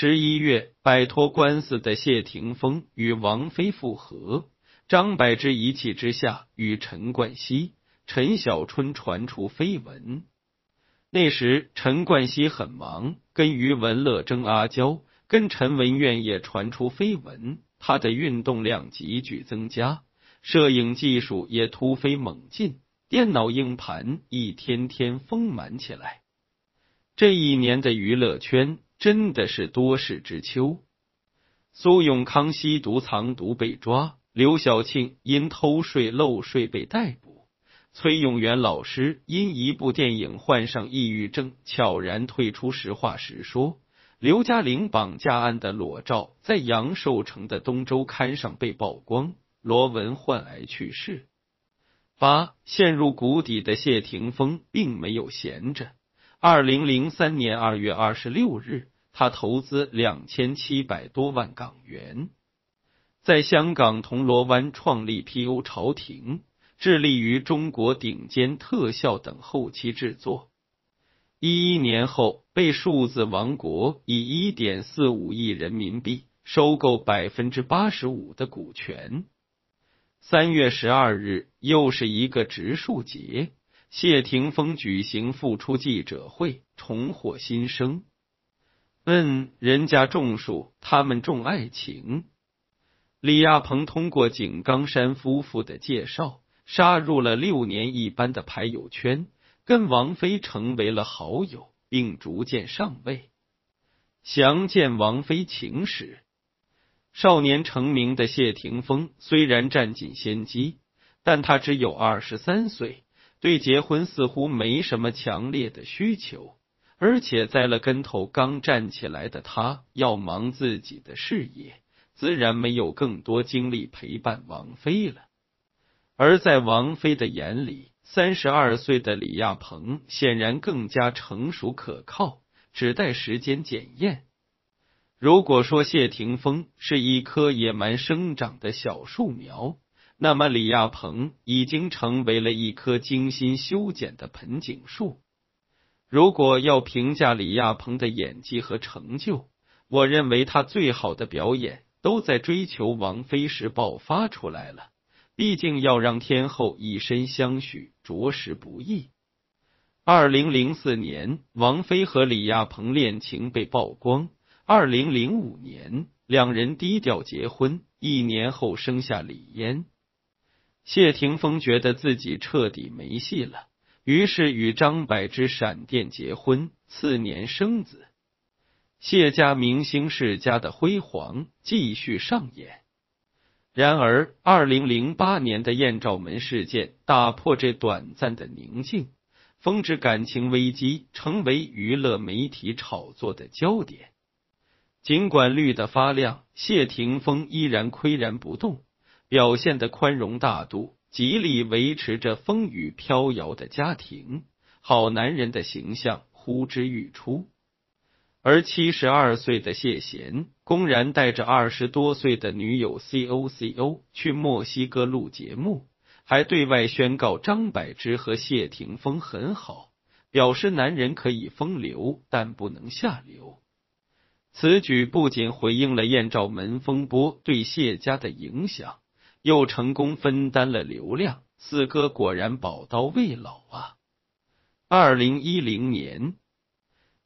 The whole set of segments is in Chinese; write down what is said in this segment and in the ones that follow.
十一月，摆脱官司的谢霆锋与王菲复合，张柏芝一气之下与陈冠希、陈小春传出绯闻。那时陈冠希很忙，跟余文乐争阿娇，跟陈文苑也传出绯闻，他的运动量急剧增加，摄影技术也突飞猛进，电脑硬盘一天天丰满起来。这一年的娱乐圈。真的是多事之秋。苏永康吸毒藏毒被抓，刘晓庆因偷税漏税被逮捕，崔永元老师因一部电影患上抑郁症，悄然退出。实话实说，刘嘉玲绑架案的裸照在杨寿成的东周刊上被曝光，罗文患癌去世。八陷入谷底的谢霆锋并没有闲着。二零零三年二月二十六日，他投资两千七百多万港元，在香港铜锣湾创立 P.O. 朝廷，致力于中国顶尖特效等后期制作。一一年后，被数字王国以一点四五亿人民币收购百分之八十五的股权。三月十二日，又是一个植树节。谢霆锋举行复出记者会，重获新生。嗯，人家种树，他们种爱情。李亚鹏通过井冈山夫妇的介绍，杀入了六年一班的牌友圈，跟王菲成为了好友，并逐渐上位。详见王菲情史。少年成名的谢霆锋虽然占尽先机，但他只有二十三岁。对结婚似乎没什么强烈的需求，而且栽了跟头刚站起来的他要忙自己的事业，自然没有更多精力陪伴王菲了。而在王菲的眼里，三十二岁的李亚鹏显然更加成熟可靠，只待时间检验。如果说谢霆锋是一棵野蛮生长的小树苗。那么，李亚鹏已经成为了一棵精心修剪的盆景树。如果要评价李亚鹏的演技和成就，我认为他最好的表演都在追求王菲时爆发出来了。毕竟要让天后以身相许，着实不易。二零零四年，王菲和李亚鹏恋情被曝光。二零零五年，两人低调结婚，一年后生下李嫣。谢霆锋觉得自己彻底没戏了，于是与张柏芝闪电结婚，次年生子。谢家明星世家的辉煌继续上演。然而，二零零八年的艳照门事件打破这短暂的宁静，峰值感情危机成为娱乐媒体炒作的焦点。尽管绿的发亮，谢霆锋依然岿然不动。表现的宽容大度，极力维持着风雨飘摇的家庭，好男人的形象呼之欲出。而七十二岁的谢贤公然带着二十多岁的女友 C O C O 去墨西哥录节目，还对外宣告张柏芝和谢霆锋很好，表示男人可以风流，但不能下流。此举不仅回应了艳照门风波对谢家的影响。又成功分担了流量，四哥果然宝刀未老啊！二零一零年，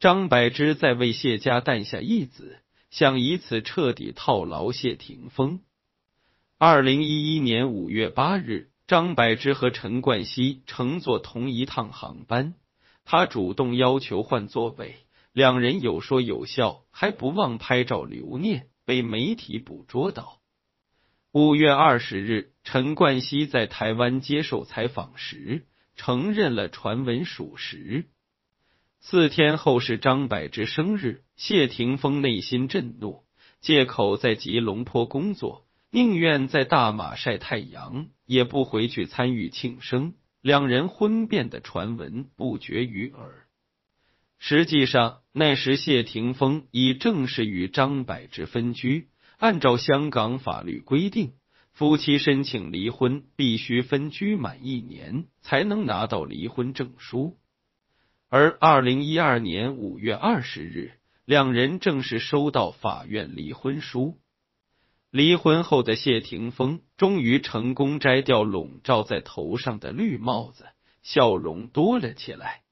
张柏芝在为谢家诞下一子，想以此彻底套牢谢霆锋。二零一一年五月八日，张柏芝和陈冠希乘坐同一趟航班，他主动要求换座位，两人有说有笑，还不忘拍照留念，被媒体捕捉到。五月二十日，陈冠希在台湾接受采访时承认了传闻属实。四天后是张柏芝生日，谢霆锋内心震怒，借口在吉隆坡工作，宁愿在大马晒太阳，也不回去参与庆生。两人婚变的传闻不绝于耳。实际上，那时谢霆锋已正式与张柏芝分居。按照香港法律规定，夫妻申请离婚必须分居满一年才能拿到离婚证书。而二零一二年五月二十日，两人正式收到法院离婚书。离婚后的谢霆锋终于成功摘掉笼罩在头上的绿帽子，笑容多了起来。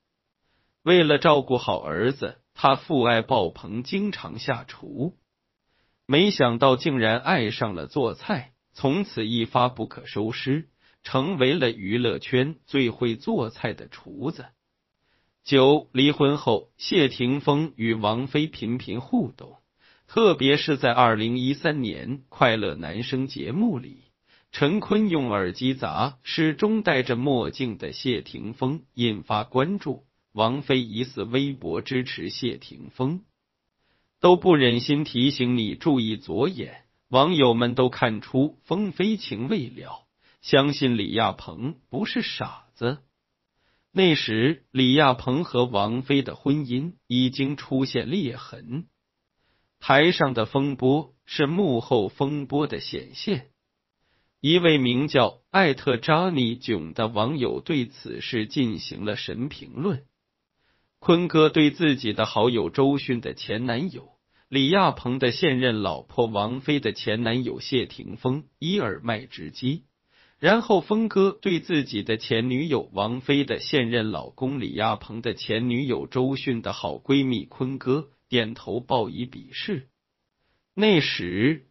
为了照顾好儿子，他父爱爆棚，经常下厨。没想到竟然爱上了做菜，从此一发不可收拾，成为了娱乐圈最会做菜的厨子。九离婚后，谢霆锋与王菲频频互动。特别是在二零一三年《快乐男声》节目里，陈坤用耳机砸始终戴着墨镜的谢霆锋，引发关注。王菲疑似微博支持谢霆锋，都不忍心提醒你注意左眼。网友们都看出风飞情未了，相信李亚鹏不是傻子。那时，李亚鹏和王菲的婚姻已经出现裂痕。台上的风波是幕后风波的显现。一位名叫艾特扎尼囧的网友对此事进行了神评论：坤哥对自己的好友周迅的前男友李亚鹏的现任老婆王菲的前男友谢霆锋一耳麦直击，然后峰哥对自己的前女友王菲的现任老公李亚鹏的前女友周迅的好闺蜜坤哥。点头报以鄙视。那时，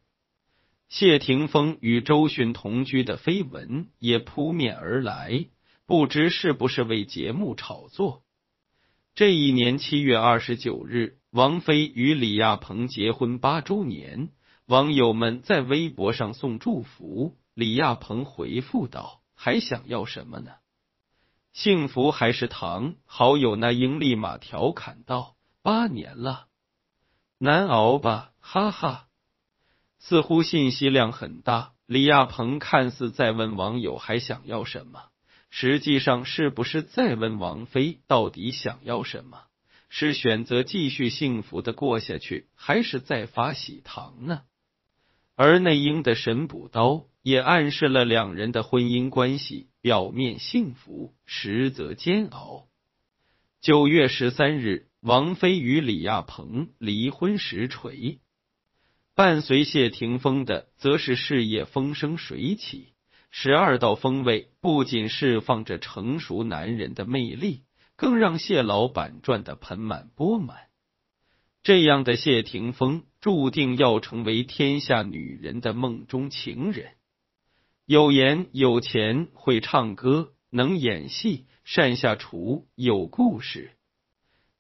谢霆锋与周迅同居的绯闻也扑面而来，不知是不是为节目炒作。这一年七月二十九日，王菲与李亚鹏结婚八周年，网友们在微博上送祝福。李亚鹏回复道：“还想要什么呢？幸福还是糖？”好友那英立马调侃道：“八年了。”难熬吧，哈哈！似乎信息量很大。李亚鹏看似在问网友还想要什么，实际上是不是在问王菲到底想要什么？是选择继续幸福的过下去，还是再发喜糖呢？而内英的神补刀也暗示了两人的婚姻关系表面幸福，实则煎熬。九月十三日。王菲与李亚鹏离婚实锤，伴随谢霆锋的则是事业风生水起。十二道锋味不仅释放着成熟男人的魅力，更让谢老板赚得盆满钵满。这样的谢霆锋注定要成为天下女人的梦中情人。有颜有钱，会唱歌，能演戏，善下厨，有故事。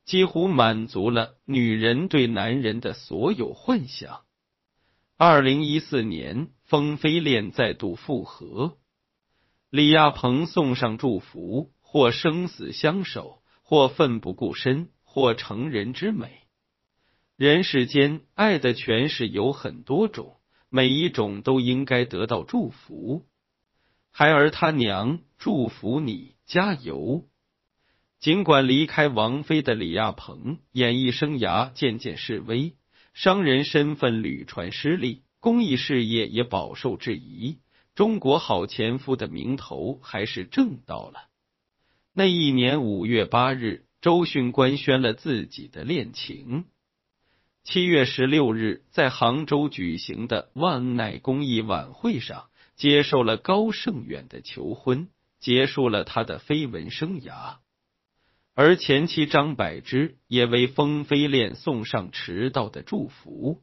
几乎满足了女人对男人的所有幻想。二零一四年，风飞恋再度复合，李亚鹏送上祝福，或生死相守，或奋不顾身，或成人之美。人世间爱的诠释有很多种，每一种都应该得到祝福。孩儿他娘祝福你，加油。尽管离开王菲的李亚鹏，演艺生涯渐渐式微，商人身份屡传失利，公益事业也饱受质疑，中国好前夫的名头还是挣到了。那一年五月八日，周迅官宣了自己的恋情。七月十六日，在杭州举行的万奈公益晚会上，接受了高胜远的求婚，结束了他的绯闻生涯。而前妻张柏芝也为风飞恋送上迟到的祝福。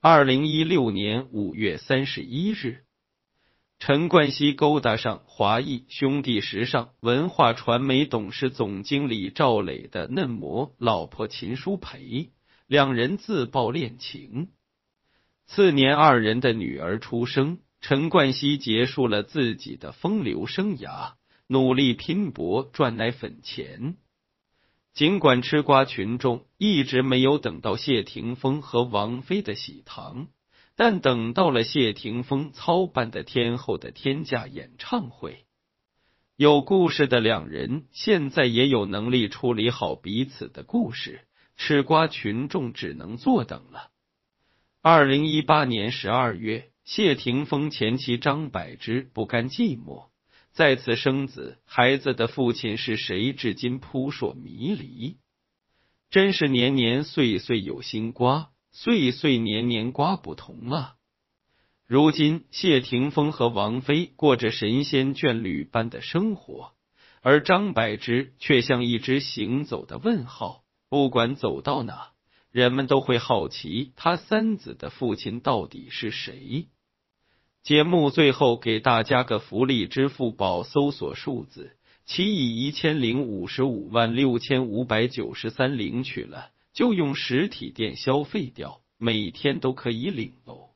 二零一六年五月三十一日，陈冠希勾搭上华谊兄弟时尚文化传媒董事总经理赵磊的嫩模老婆秦舒培，两人自曝恋情。次年，二人的女儿出生，陈冠希结束了自己的风流生涯。努力拼搏赚奶粉钱，尽管吃瓜群众一直没有等到谢霆锋和王菲的喜糖，但等到了谢霆锋操办的天后的天价演唱会。有故事的两人现在也有能力处理好彼此的故事，吃瓜群众只能坐等了。二零一八年十二月，谢霆锋前妻张柏芝不甘寂寞。再次生子，孩子的父亲是谁？至今扑朔迷离。真是年年岁岁有新瓜，岁岁年年瓜不同啊！如今谢霆锋和王菲过着神仙眷侣般的生活，而张柏芝却像一只行走的问号，不管走到哪，人们都会好奇他三子的父亲到底是谁。节目最后给大家个福利：支付宝搜索数字其以一千零五十五万六千五百九十三领取了，就用实体店消费掉，每天都可以领哦。